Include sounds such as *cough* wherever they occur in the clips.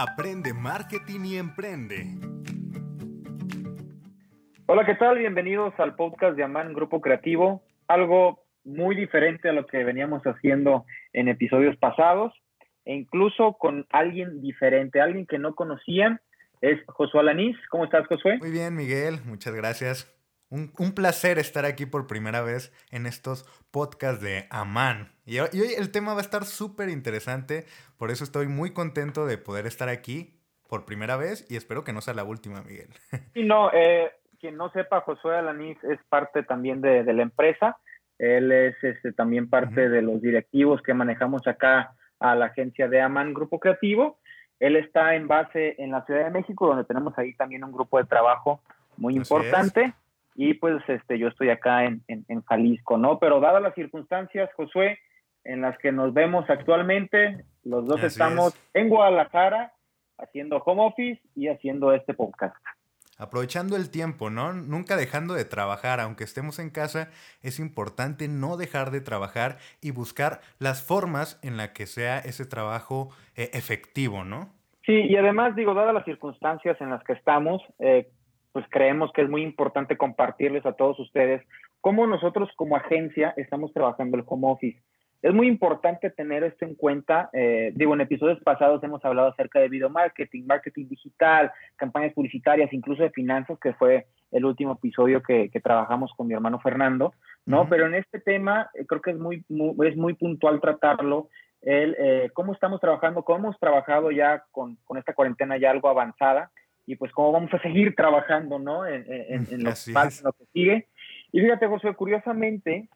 Aprende marketing y emprende. Hola, ¿qué tal? Bienvenidos al podcast de Amán Grupo Creativo. Algo muy diferente a lo que veníamos haciendo en episodios pasados e incluso con alguien diferente, alguien que no conocían. Es Josué Alanís. ¿Cómo estás, Josué? Muy bien, Miguel. Muchas gracias. Un, placer estar aquí por primera vez en estos podcasts de Amán. Y, hoy el tema va a estar súper interesante, por eso estoy muy contento de poder estar aquí por primera vez y espero que no sea la última, Miguel. *laughs* Sí, no, eh, quien no sepa, Josué Alanís es parte también de, la empresa. Él es este, también parte de los directivos que manejamos acá a la agencia de Amán Grupo Creativo. Él está en base en la Ciudad de México, donde tenemos ahí también un grupo de trabajo muy importante y pues este, yo estoy acá en, en, Jalisco, ¿no? Pero dadas las circunstancias, Josué, en las que nos vemos actualmente, los dos estamos en Guadalajara haciendo home office y haciendo este podcast. Aprovechando el tiempo, ¿no? Nunca dejando de trabajar, aunque estemos en casa, es importante no dejar de trabajar y buscar las formas en las que sea ese trabajo eh, efectivo, ¿no? Sí, y además digo, dadas las circunstancias en las que estamos, eh, pues creemos que es muy importante compartirles a todos ustedes cómo nosotros como agencia estamos trabajando el home office. Es muy importante tener esto en cuenta. Eh, digo, en episodios pasados hemos hablado acerca de video marketing, marketing digital, campañas publicitarias, incluso de finanzas, que fue el último episodio que, trabajamos con mi hermano Fernando, ¿no? Pero en este tema eh, creo que es muy, es muy puntual tratarlo, el, eh, cómo estamos trabajando, cómo hemos trabajado ya con, con esta cuarentena ya algo avanzada y pues cómo vamos a seguir trabajando, ¿no? En, en, lo, que sigue. Y fíjate, José, curiosamente,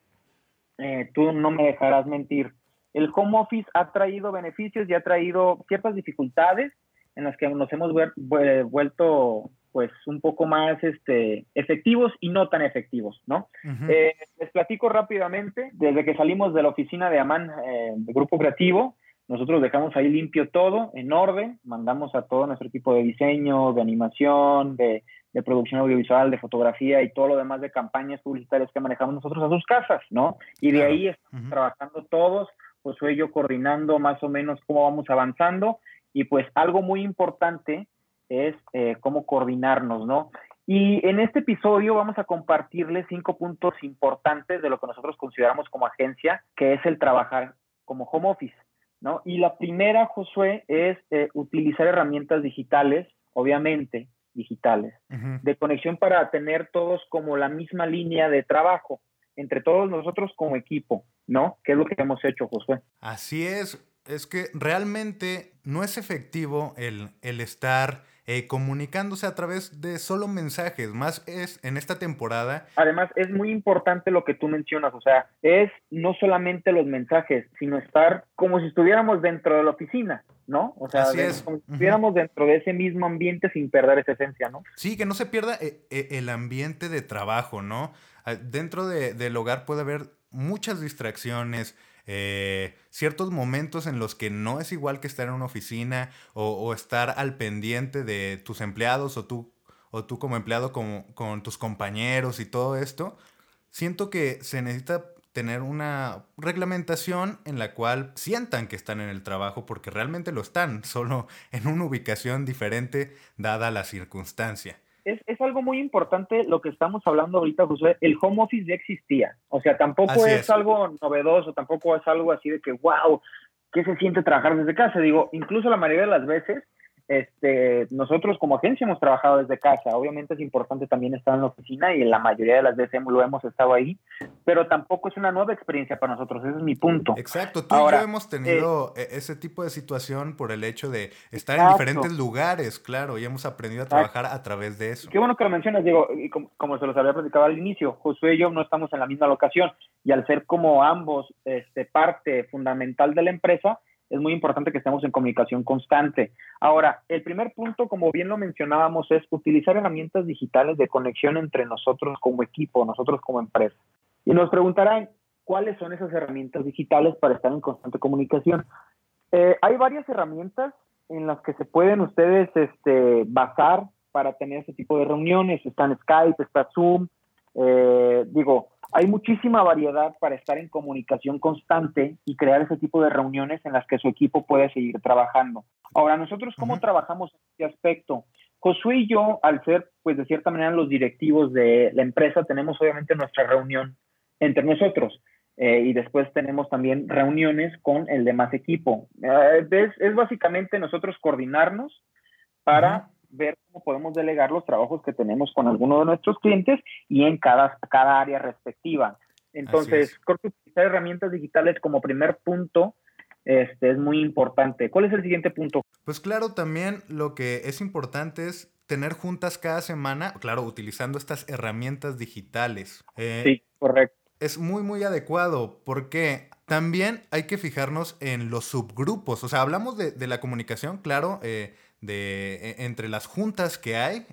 eh, tú no me dejarás mentir, el home office ha traído beneficios y ha traído ciertas dificultades en las que nos hemos vuelto pues un poco más este, efectivos y no tan efectivos, ¿no? Eh, les platico rápidamente, desde que salimos de la oficina de Amán, eh, de Grupo Creativo, nosotros dejamos ahí limpio todo, en orden, mandamos a todo nuestro equipo de diseño, de animación, de, producción audiovisual, de fotografía y todo lo demás de campañas publicitarias que manejamos nosotros a sus casas, ¿no? Y de ahí estamos trabajando todos, pues soy yo coordinando más o menos cómo vamos avanzando y pues algo muy importante es eh, cómo coordinarnos, ¿no? Y en este episodio vamos a compartirles cinco puntos importantes de lo que nosotros consideramos como agencia, que es el trabajar como home office. ¿No? Y la primera, Josué, es eh, utilizar herramientas digitales, obviamente digitales, de conexión para tener todos como la misma línea de trabajo, entre todos nosotros como equipo, ¿no? ¿Qué es lo que hemos hecho, Josué? Así es, es que realmente no es efectivo el, el estar eh, comunicándose a través de solo mensajes, más es en esta temporada. Además, es muy importante lo que tú mencionas, o sea, es no solamente los mensajes, sino estar como si estuviéramos dentro de la oficina. ¿no? O sea, como si estuviéramos dentro de ese mismo ambiente sin perder esa esencia, ¿no? Sí, que no se pierda eh, eh, el ambiente de trabajo, ¿no? Ah, dentro de, del hogar puede haber muchas distracciones, eh, ciertos momentos en los que no es igual que estar en una oficina o, estar al pendiente de tus empleados o tú, o tú como empleado con, con tus compañeros y todo esto, siento que se necesita tener una reglamentación en la cual sientan que están en el trabajo porque realmente lo están, *laughs* solo en una ubicación diferente dada la circunstancia es, es, algo muy importante lo que estamos hablando ahorita, José. El home office ya existía. O sea, tampoco es, algo novedoso, tampoco es algo así de que, wow, ¿qué se siente trabajar desde casa? Digo, incluso la mayoría de las veces este, nosotros como agencia hemos trabajado desde casa. Obviamente es importante también estar en la oficina y la mayoría de las veces lo hemos estado ahí, pero tampoco es una nueva experiencia para nosotros. Ese es mi punto. Exacto. Tú y yo hemos tenido eh, e-, ese tipo de situación por el hecho de estar en diferentes lugares, claro, y hemos aprendido a trabajar a través de eso. Qué bueno que lo mencionas, Diego. Y como, se los había platicado al inicio, Josué y yo no estamos en la misma locación y al ser como ambos este, parte fundamental de la empresa, es muy importante que estemos en comunicación constante. Ahora, el primer punto, como bien lo mencionábamos, es utilizar herramientas digitales de conexión entre nosotros como equipo, nosotros como empresa. Y nos preguntarán, ¿cuáles son esas herramientas digitales para estar en constante comunicación? Eh, hay varias herramientas en las que se pueden ustedes este, basar para tener ese tipo de reuniones. Están Skype, está Zoom. Eh, digo, hay muchísima variedad para estar en comunicación constante y crear ese tipo de reuniones en las que su equipo puede seguir trabajando. Ahora, nosotros cómo trabajamos en este aspecto. Josué y yo, al ser, pues de cierta manera, los directivos de la empresa, tenemos obviamente nuestra reunión entre nosotros. Eh, y después tenemos también reuniones con el demás equipo. Eh, es, básicamente nosotros coordinarnos para ver cómo podemos delegar los trabajos que tenemos con alguno de nuestros clientes y en cada, cada área respectiva. Entonces, creo que utilizar herramientas digitales como primer punto este, es muy importante. ¿Cuál es el siguiente punto? Pues claro, también lo que es importante es tener juntas cada semana, claro, utilizando estas herramientas digitales. Eh, sí, correcto. Es muy, muy adecuado porque también hay que fijarnos en los subgrupos. O sea, hablamos de, la comunicación, claro, eh, de, e, entre las juntas que hay,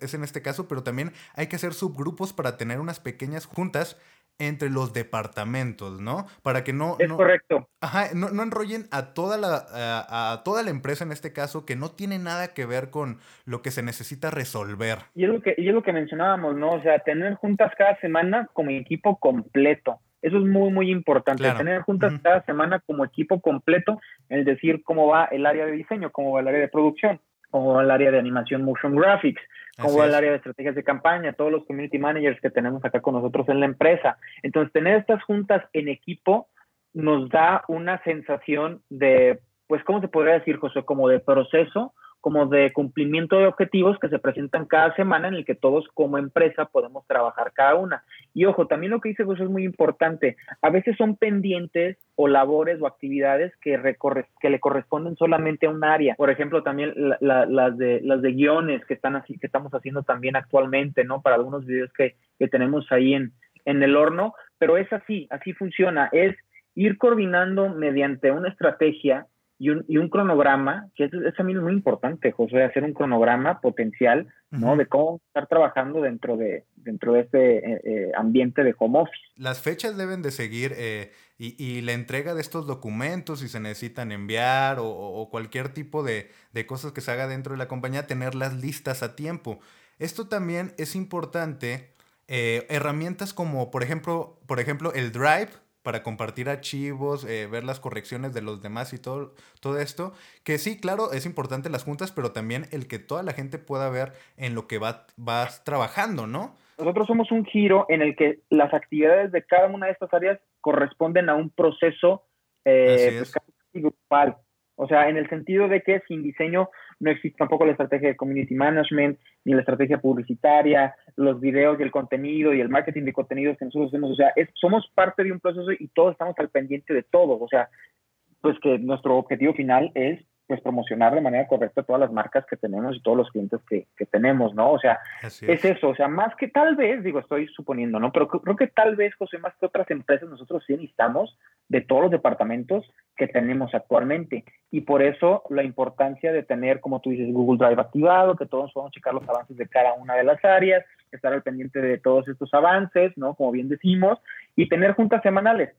es en este caso, pero también hay que hacer subgrupos para tener unas pequeñas juntas entre los departamentos, ¿no? Para que no... Es correcto. Ajá, no, enrollen a toda, la, a, toda la empresa en este caso que no tiene nada que ver con lo que se necesita resolver. Y es lo que, y es lo que mencionábamos, ¿no? O sea, tener juntas cada semana como equipo completo. Eso es muy, muy importante. Tener juntas cada semana como equipo completo, es decir, cómo va el área de diseño, cómo va el área de producción, cómo va el área de animación motion graphics, cómo va el área de estrategias de campaña, todos los community managers que tenemos acá con nosotros en la empresa. Entonces, tener estas juntas en equipo nos da una sensación de, pues, ¿cómo se podría decir, José? Como de proceso como de cumplimiento de objetivos que se presentan cada semana en el que todos como empresa podemos trabajar cada una. Y ojo, también lo que dice José es muy importante. A veces son pendientes o labores o actividades que, que le corresponden solamente a un área. Por ejemplo, también las, de, las de guiones que, están así, que estamos haciendo también actualmente, ¿no? Para algunos videos que, que tenemos ahí en, en el horno. Pero es así, así funciona. Es ir coordinando mediante una estrategia y un, y un cronograma, que es, también es muy importante, José, hacer un cronograma potencial, ¿no? De cómo estar trabajando dentro de, dentro de este eh, eh, ambiente de home office. Las fechas deben de seguir eh, y, y, la entrega de estos documentos, si se necesitan enviar o, o, cualquier tipo de, de cosas que se haga dentro de la compañía, tenerlas listas a tiempo. Esto también es importante. herramientas como, por ejemplo, por ejemplo, el Drive, para compartir archivos, eh, ver las correcciones de los demás y todo, todo esto. Que sí, claro, es importante las juntas, pero también el que toda la gente pueda ver en lo que va, vas trabajando, ¿no? Nosotros somos un giro en el que las actividades de cada una de estas áreas corresponden a un proceso eh, pues, grupal. O sea, en el sentido de que sin diseño no existe tampoco la estrategia de community management, ni la estrategia publicitaria, los videos y el contenido y el marketing de contenidos que nosotros hacemos. O sea, somos parte de un proceso y todos estamos al pendiente de todo. O sea, pues que nuestro objetivo final es pues promocionar de manera correcta todas las marcas que tenemos y todos los clientes que, tenemos, ¿no? O sea, es. eso, o sea, más que tal vez, digo, estoy suponiendo, ¿no? Pero creo que tal vez, José, más que otras empresas, nosotros sí necesitamos de todos los departamentos que tenemos actualmente. Y por eso la importancia de tener, como tú dices, Google Drive activado, que todos podamos checar los avances de cada una de las áreas, estar al pendiente de todos estos avances, ¿no? Como bien decimos, y tener juntas semanales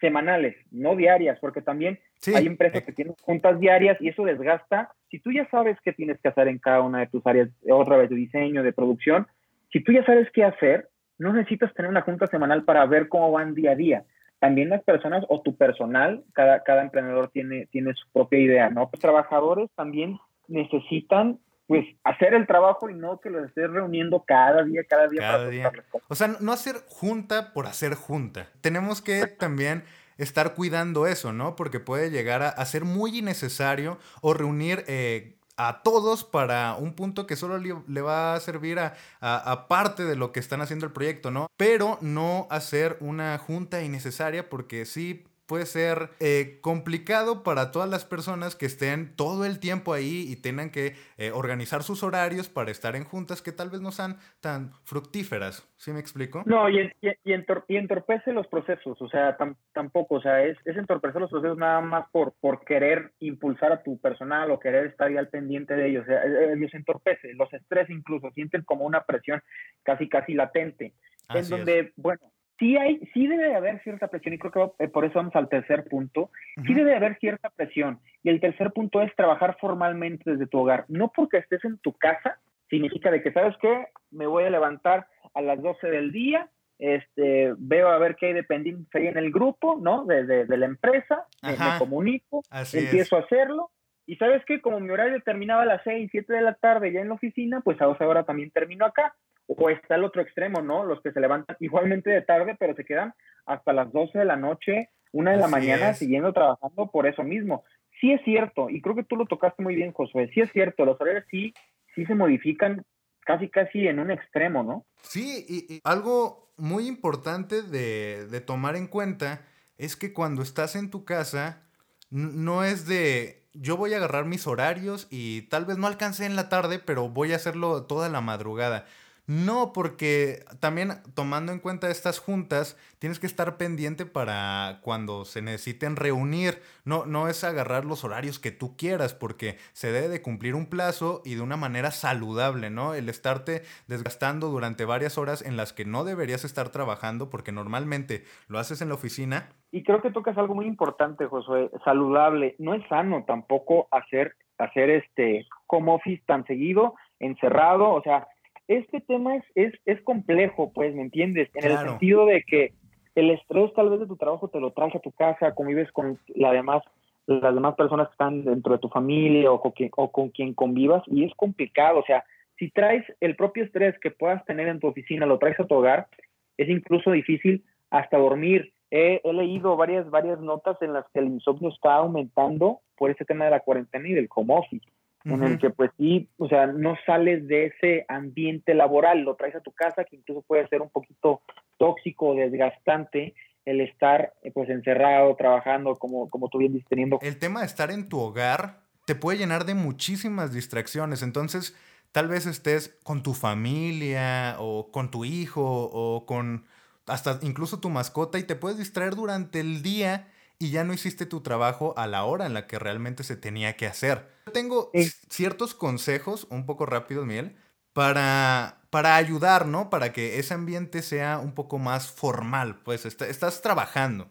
semanales, no diarias, porque también hay empresas que tienen juntas diarias y eso desgasta. Si tú ya sabes qué tienes que hacer en cada una de tus áreas, otra vez de diseño, de producción, si tú ya sabes qué hacer, no necesitas tener una junta semanal para ver cómo van día a día. También las personas o tu personal, cada, cada emprendedor tiene, tiene su propia idea, ¿no? Los trabajadores también necesitan pues hacer el trabajo y no que lo estés reuniendo cada día, cada día. Cada día. O sea, no hacer junta por hacer junta. Tenemos que también estar cuidando eso, ¿no? Porque puede llegar a, ser muy innecesario o reunir eh, a todos para un punto que solo le, va a servir a, a, parte de lo que están haciendo el proyecto, ¿no? Pero no hacer una junta innecesaria porque sí puede ser eh, complicado para todas las personas que estén todo el tiempo ahí y tengan que eh, organizar sus horarios para estar en juntas que tal vez no sean tan fructíferas. ¿Sí me explico? No, y, y, entorpece los procesos, o sea, tampoco, o sea, es, es, entorpecer los procesos nada más por, por querer impulsar a tu personal o querer estar ahí al pendiente de ellos, o sea, ellos entorpece, los estrés incluso, sienten como una presión casi, casi latente, en donde, bueno, sí hay, sí debe de haber cierta presión, y creo que eh, por eso vamos al tercer punto, sí debe de haber cierta presión. Y el tercer punto es trabajar formalmente desde tu hogar. No porque estés en tu casa, significa de que, ¿sabes qué? Me voy a levantar a las 12 del día, este, veo a ver qué hay de pendiente ahí en el grupo, ¿no? De, de, la empresa, me, comunico, empiezo a hacerlo, Y sabes que como mi horario terminaba a las 6, 7 de la tarde ya en la oficina, pues a esa hora también termino acá. O está el otro extremo, ¿no? Los que se levantan igualmente de tarde, pero se quedan hasta las 12 de la noche, una de la mañana, siguiendo trabajando por eso mismo. Sí es cierto, y creo que tú lo tocaste muy bien, Josué, sí es cierto, los horarios sí, sí se modifican casi casi en un extremo, ¿no? Sí, y, algo muy importante de, de tomar en cuenta es que cuando estás en tu casa, no es de yo voy a agarrar mis horarios y tal vez no alcance en la tarde, pero voy a hacerlo toda la madrugada. No, porque también tomando en cuenta estas juntas, tienes que estar pendiente para cuando se necesiten reunir. No, no es agarrar los horarios que tú quieras, porque se debe de cumplir un plazo y de una manera saludable, ¿no? El estarte desgastando durante varias horas en las que no deberías estar trabajando, porque normalmente lo haces en la oficina. Y creo que tocas algo muy importante, Josué, saludable. No es sano tampoco hacer, hacer este home office tan seguido, encerrado, o sea este tema es, es, es complejo, pues, ¿me entiendes? En el sentido de que el estrés tal vez de tu trabajo te lo traes a tu casa, convives con la demás, las demás personas que están dentro de tu familia o con, quien, o con quien convivas y es complicado, o sea, si traes el propio estrés que puedas tener en tu oficina, lo traes a tu hogar, es incluso difícil hasta dormir. He, he, leído varias, varias notas en las que el insomnio está aumentando por ese tema de la cuarentena y del home office en el que pues sí, o sea, no sales de ese ambiente laboral, lo traes a tu casa, que incluso puede ser un poquito tóxico, desgastante, el estar eh, pues encerrado, trabajando, como, como tú bien dices, teniendo... El tema de estar en tu hogar te puede llenar de muchísimas distracciones, entonces tal vez estés con tu familia o con tu hijo o con hasta incluso tu mascota y te puedes distraer durante el día y ya no hiciste tu trabajo a la hora en la que realmente se tenía que hacer. Yo tengo ciertos consejos, un poco rápidos, Miguel, para, para ayudar, ¿no? Para que ese ambiente sea un poco más formal, pues estás trabajando.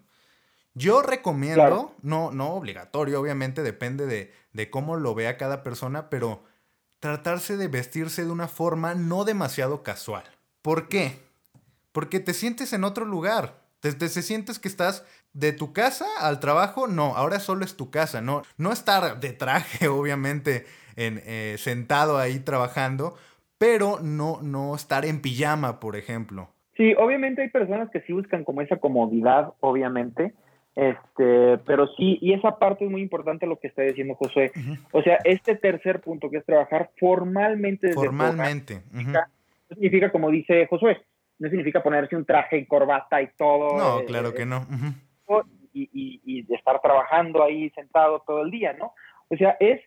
Yo recomiendo, no, no obligatorio, obviamente depende de, de cómo lo vea cada persona, pero tratarse de vestirse de una forma no demasiado casual. ¿Por qué? Porque te sientes en otro lugar. Te, te, sientes que estás de tu casa al trabajo, no, ahora solo es tu casa, no, no estar de traje, *laughs* obviamente, en, eh, sentado ahí trabajando, pero no, no estar en pijama, por ejemplo. Sí, obviamente hay personas que sí buscan como esa comodidad, obviamente, este, pero sí, y esa parte es muy importante lo que está diciendo José. O sea, este tercer punto que es trabajar formalmente desde Formalmente. significa, como dice Josué, no significa ponerse un traje y corbata y todo. No, eh, claro que no. y, y, y, estar trabajando ahí sentado todo el día, ¿no? O sea, es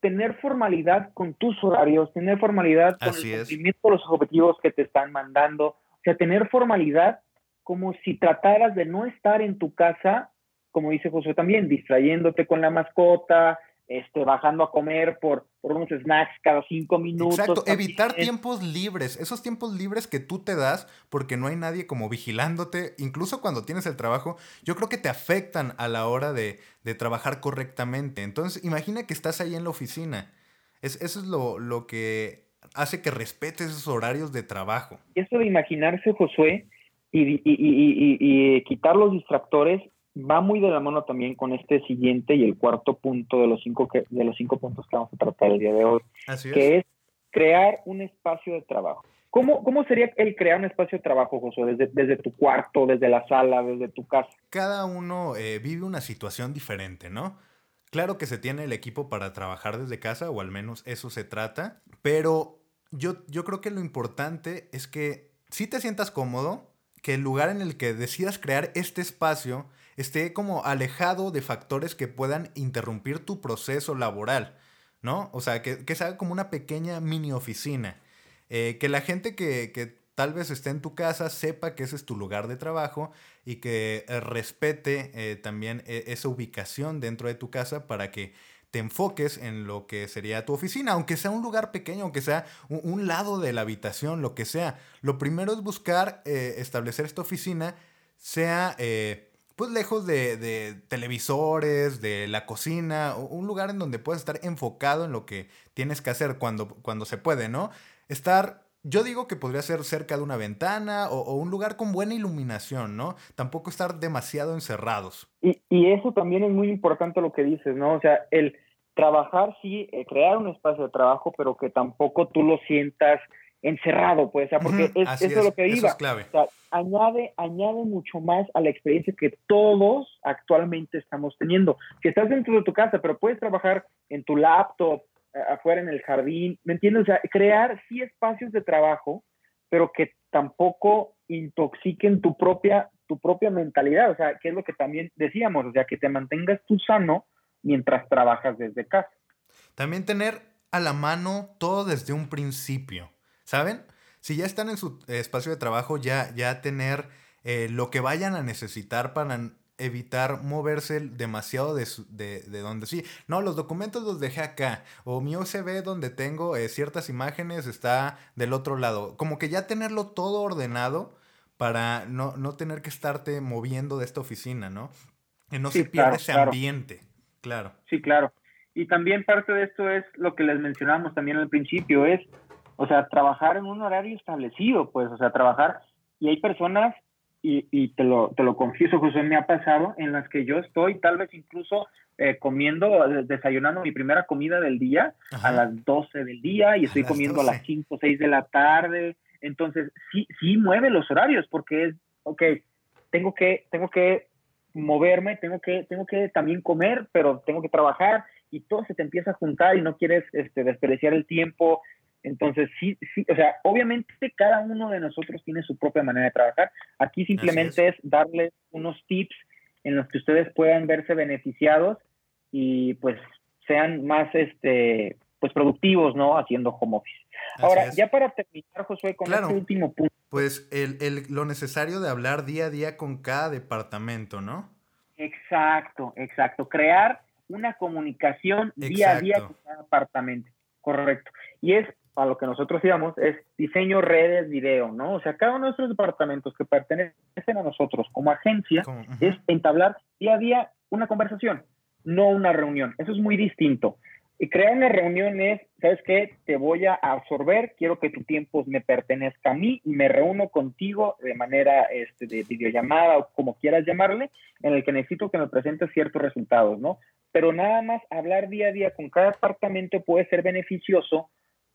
tener formalidad con tus horarios, tener formalidad con el cumplimiento de los objetivos que te están mandando, o sea, tener formalidad como si trataras de no estar en tu casa, como dice José también, distrayéndote con la mascota, este, bajando a comer por, por unos snacks cada cinco minutos. Exacto, evitar tiempos libres, esos tiempos libres que tú te das porque no hay nadie como vigilándote, incluso cuando tienes el trabajo, yo creo que te afectan a la hora de, de trabajar correctamente. Entonces, imagina que estás ahí en la oficina. Es, eso es lo, lo que hace que respetes esos horarios de trabajo. Eso de imaginarse, Josué, y, y, y, y quitar los distractores va muy de la mano también con este siguiente y el cuarto punto de los cinco, que, de los cinco puntos que vamos a tratar el día de hoy, que es crear un espacio de trabajo. ¿Cómo, ¿Cómo, sería el crear un espacio de trabajo, José? Desde, desde tu cuarto, desde la sala, desde tu casa. Cada uno eh, vive una situación diferente, ¿no? Claro que se tiene el equipo para trabajar desde casa, o al menos eso se trata, pero yo, yo creo que lo importante es que si te sientas cómodo, que el lugar en el que decidas crear este espacio esté como alejado de factores que puedan interrumpir tu proceso laboral, ¿no? O sea, que, que se haga como una pequeña mini oficina. Eh, que la gente que, que, tal vez esté en tu casa sepa que ese es tu lugar de trabajo y que eh, respete eh, también esa ubicación dentro de tu casa para que te enfoques en lo que sería tu oficina, aunque sea un lugar pequeño, aunque sea un, lado de la habitación, lo que sea. Lo primero es buscar establecer esta oficina, sea pues lejos de, televisores, de la cocina, un lugar en donde puedas estar enfocado en lo que tienes que hacer cuando, cuando se puede, ¿no? Estar, yo digo que podría ser cerca de una ventana o, un lugar con buena iluminación, ¿no? Tampoco estar demasiado encerrados. Y, y, eso también es muy importante lo que dices, ¿no? O sea, el trabajar, sí, eh, crear un espacio de trabajo, pero que tampoco tú lo sientas encerrado, pues, o sea, porque es, eso es lo que iba. clave. O sea, añade, añade mucho más a la experiencia que todos actualmente estamos teniendo. Que estás dentro de tu casa, pero puedes trabajar en tu laptop, afuera en el jardín, ¿me entiendes? O sea, crear sí espacios de trabajo, pero que tampoco intoxiquen tu propia, tu propia mentalidad, o sea, que es lo que también decíamos, o sea, que te mantengas tú sano mientras trabajas desde casa. También tener a la mano todo desde un principio, ¿saben? Si ya están en su espacio de trabajo, ya, ya tener eh, lo que vayan a necesitar para evitar moverse demasiado de, de, donde sí. No, los documentos los dejé acá. O mi OCB donde tengo eh, ciertas imágenes está del otro lado. Como que ya tenerlo todo ordenado para no, no tener que estarte moviendo de esta oficina, ¿no? Que no se pierda ese ambiente. Claro. Sí, claro. Y también parte de esto es lo que les mencionamos también al principio, es, o sea, trabajar en un horario establecido, pues, o sea, trabajar. Y hay personas y, y, te, lo, te lo confieso, José, me ha pasado en las que yo estoy tal vez incluso eh, comiendo, desayunando mi primera comida del día a las 12 del día y estoy comiendo a las 5 o 6 de la tarde. Entonces, sí, sí mueve los horarios porque es, ok, tengo que, tengo que moverme, tengo que, tengo que también comer, pero tengo que trabajar y todo se te empieza a juntar y no quieres este, desperdiciar el tiempo entonces, sí, sí, o sea, obviamente cada uno de nosotros tiene su propia manera de trabajar. Aquí simplemente es. darles unos tips en los que ustedes puedan verse beneficiados y pues sean más este pues productivos, ¿no? Haciendo home office. Ahora, ya para terminar, Josué, con este último punto. Pues el, el, lo necesario de hablar día a día con cada departamento, ¿no? Exacto, exacto. Crear una comunicación día a día con cada departamento. Correcto. Y es a lo que nosotros íbamos es diseño, redes, video, ¿no? O sea, cada uno de nuestros departamentos que pertenecen a nosotros como agencia es entablar día a día una conversación, no una reunión. Eso es muy distinto. Y crear una reunión es, ¿sabes qué? Te voy a absorber, quiero que tu tiempo me pertenezca a mí y me reúno contigo de manera este, de videollamada o como quieras llamarle, en el que necesito que me presentes ciertos resultados, ¿no? Pero nada más hablar día a día con cada departamento puede ser beneficioso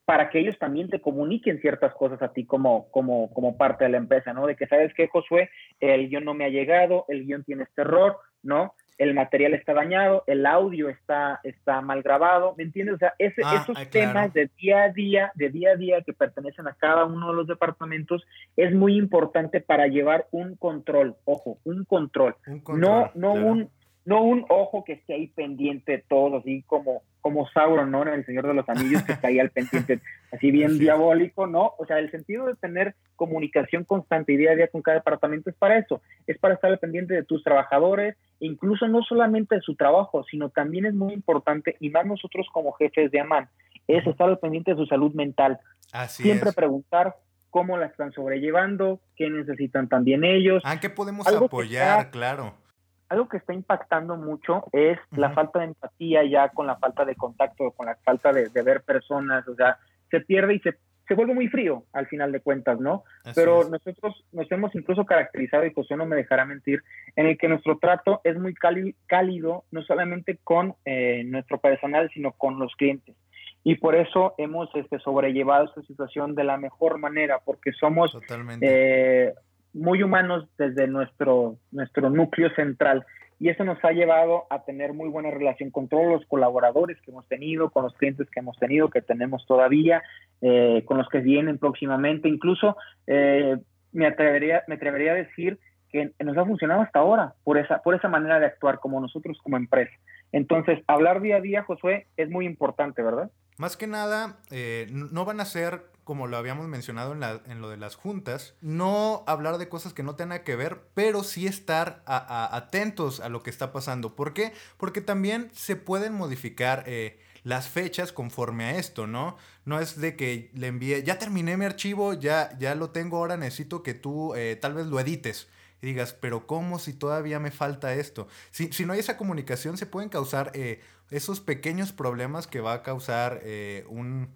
para que ellos también te comuniquen ciertas cosas a ti como, como, como parte de la empresa, ¿no? De que, ¿sabes qué, Josué? El guion no me ha llegado, el guion tiene este error, ¿no? El material está dañado, el audio está, está mal grabado, ¿me entiendes? O sea, ah, esos temas de día a día, de día a día que pertenecen a cada uno de los departamentos, es muy importante para llevar un control, ojo, un control, no, no un no un ojo que esté ahí pendiente de todo, así como, como Sauron, ¿no? En El Señor de los Anillos, que está ahí al pendiente, *laughs* así bien diabólico, ¿no? O sea, el sentido de tener comunicación constante y día a día con cada departamento es para eso, es para estar al pendiente de tus trabajadores, incluso no solamente de su trabajo, sino también es muy importante, y más nosotros como jefes de AMAN, es estar al pendiente de su salud mental. Así Siempre preguntar cómo la están sobrellevando, qué necesitan también ellos. ¿A ah, qué podemos apoyar? claro algo que está impactando mucho es la falta de empatía ya con la falta de contacto, con la falta de, ver personas, o sea, se pierde y se, se, vuelve muy frío al final de cuentas, ¿no? Pero nosotros nos hemos incluso caracterizado, y José no me dejará mentir, en el que nuestro trato es muy cálido, no solamente con eh, nuestro personal, sino con los clientes. Y por eso hemos este, sobrellevado esta situación de la mejor manera, porque somos eh, muy humanos desde nuestro, nuestro núcleo central. Y eso nos ha llevado a tener muy buena relación con todos los colaboradores que hemos tenido, con los clientes que hemos tenido, que tenemos todavía, eh, con los que vienen próximamente. Incluso eh, me, atrevería, me atrevería a decir que nos ha funcionado hasta ahora por esa, por esa manera de actuar como nosotros como empresa. Entonces, hablar día a día, Josué, es muy importante, ¿verdad? Más que nada, eh, no van a ser, como lo habíamos mencionado en, la, en, lo de las juntas, no hablar de cosas que no tengan que ver, pero sí estar atentos a lo que está pasando. ¿Por qué? Porque también se pueden modificar eh, las fechas conforme a esto, ¿no? No es de que le envíe, ya terminé mi archivo, ya, ya lo tengo, ahora necesito que tú eh, tal vez lo edites y digas, pero ¿cómo si todavía me falta esto? Si, si no hay esa comunicación, se pueden causar eh, esos pequeños problemas que va a causar eh, un,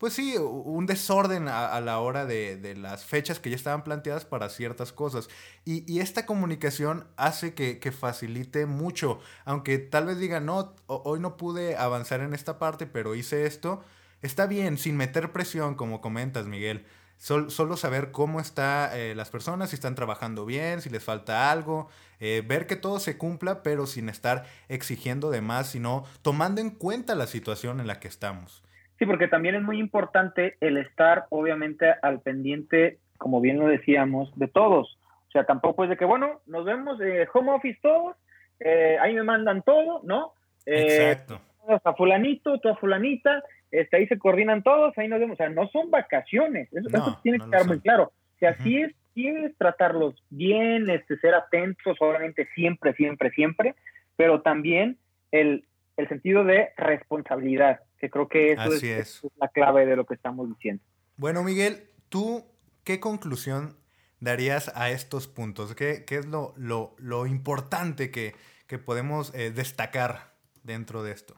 pues sí, un desorden a, la hora de, las fechas que ya estaban planteadas para ciertas cosas. Y, esta comunicación hace que, facilite mucho, aunque tal vez digan, no, hoy no pude avanzar en esta parte, pero hice esto. Está bien, sin meter presión, como comentas, Miguel. Solo saber cómo están eh, las personas, si están trabajando bien, si les falta algo, eh, ver que todo se cumpla, pero sin estar exigiendo de más, sino tomando en cuenta la situación en la que estamos. Sí, porque también es muy importante el estar, obviamente, al pendiente, como bien lo decíamos, de todos. O sea, tampoco es de que, bueno, nos vemos eh, home office todos, eh, ahí me mandan todo, ¿no? Eh, Exacto. A fulanito, tú a fulanita, este, ahí se coordinan todos, ahí nos vemos. O sea, no son vacaciones, eso, tiene que estar muy claro. O sea, sí, es, sí es tratarlos bien, este, ser atentos, obviamente siempre, siempre, siempre, pero también el, el sentido de responsabilidad que creo que eso es, la clave de lo que estamos diciendo. Bueno, Miguel, ¿tú qué conclusión darías a estos puntos? ¿Qué, qué es lo, lo, lo, importante que, que podemos eh, destacar dentro de esto?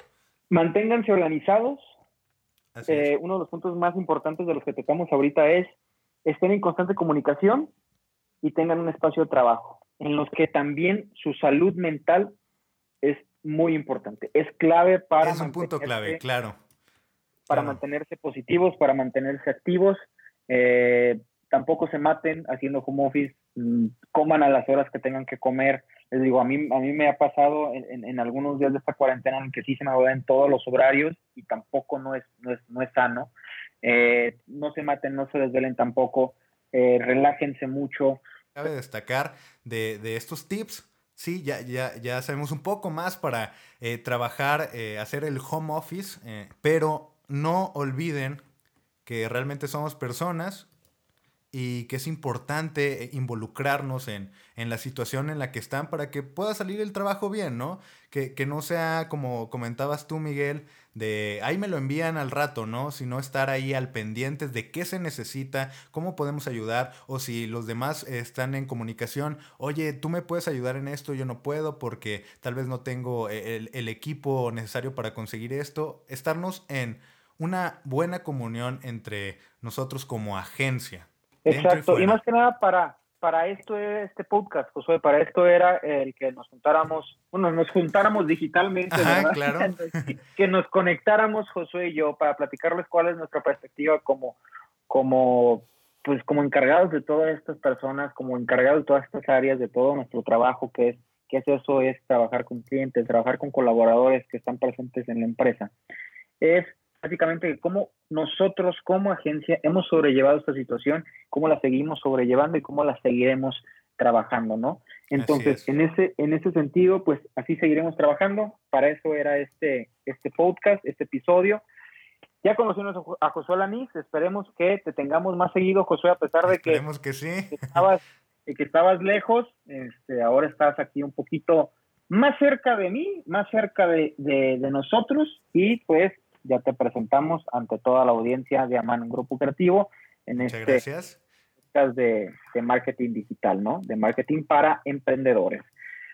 Manténganse organizados. Eh, uno de los puntos más importantes de los que tocamos ahorita es estén en constante comunicación y tengan un espacio de trabajo en los que también su salud mental es muy importante. Es clave para... Es un punto clave, claro. Para mantenerse positivos, para mantenerse activos. Eh, tampoco se maten haciendo home office, mm, coman a las horas que tengan que comer. Les digo, a mí, a mí me ha pasado en, algunos días de esta cuarentena en que sí se me en todos los horarios y tampoco no es, no es, no es sano. Eh, no se maten, no se desvelen tampoco, eh, relájense mucho. Cabe destacar de, de estos tips Sí, ya, ya, ya sabemos un poco más para eh, trabajar, eh, hacer el home office, eh, pero no olviden que realmente somos personas y que es importante involucrarnos en, en, la situación en la que están para que pueda salir el trabajo bien, ¿no? Que, que, no sea como comentabas tú, Miguel, de ahí me lo envían al rato, ¿no? Sino estar ahí al pendiente de qué se necesita, cómo podemos ayudar, o si los demás están en comunicación, oye, tú me puedes ayudar en esto, yo no puedo porque tal vez no tengo e, el, el equipo necesario para conseguir esto, estarnos en una buena comunión entre nosotros como agencia. Exacto, y, más que nada para, para esto este podcast, Josué, para esto era el que nos juntáramos, bueno, nos juntáramos digitalmente, Claro. *laughs* que nos conectáramos, Josué y yo, para platicarles cuál es nuestra perspectiva como, como, pues como encargados de todas estas personas, como encargados de todas estas áreas, de todo nuestro trabajo, que es, que es eso, es trabajar con clientes, trabajar con colaboradores que están presentes en la empresa. Es básicamente cómo nosotros como agencia hemos sobrellevado esta situación, cómo la seguimos sobrellevando y cómo la seguiremos trabajando, ¿no? Entonces, en ese, en ese sentido, pues así seguiremos trabajando. Para eso era este, este podcast, este episodio. Ya conocimos a Josué Lanís, esperemos que te tengamos más seguido, Josué, a pesar de que, que, sí. estabas, que estabas lejos, este, ahora estás aquí un poquito más cerca de mí, más cerca de, de, de nosotros y pues ya te presentamos ante toda la audiencia de Aman, un grupo creativo, en este gracias. De, de marketing digital, ¿no? De marketing para emprendedores.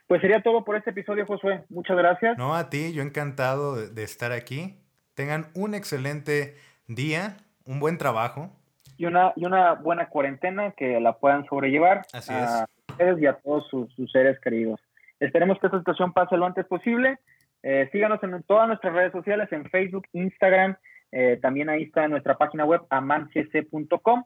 Pues sería todo por este episodio, Josué. Muchas gracias. No, a ti, yo encantado de, estar aquí. Tengan un excelente día, un buen trabajo. Y una, y una buena cuarentena que la puedan sobrellevar Así a ustedes y a todos sus, sus seres queridos. Esperemos que esta situación pase lo antes posible eh, síganos en todas nuestras redes sociales, en Facebook, Instagram, eh, también ahí está nuestra página web amancc.com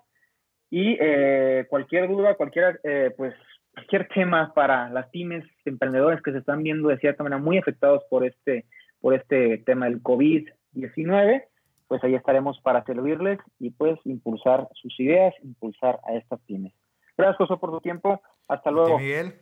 y eh, cualquier duda, cualquier, pues, cualquier tema para las pymes, emprendedores que se están viendo de cierta manera muy afectados por este, por este tema del COVID-19, pues ahí estaremos para servirles y pues impulsar sus ideas, impulsar a estas pymes. Gracias, José, por tu tiempo. Hasta luego. Miguel.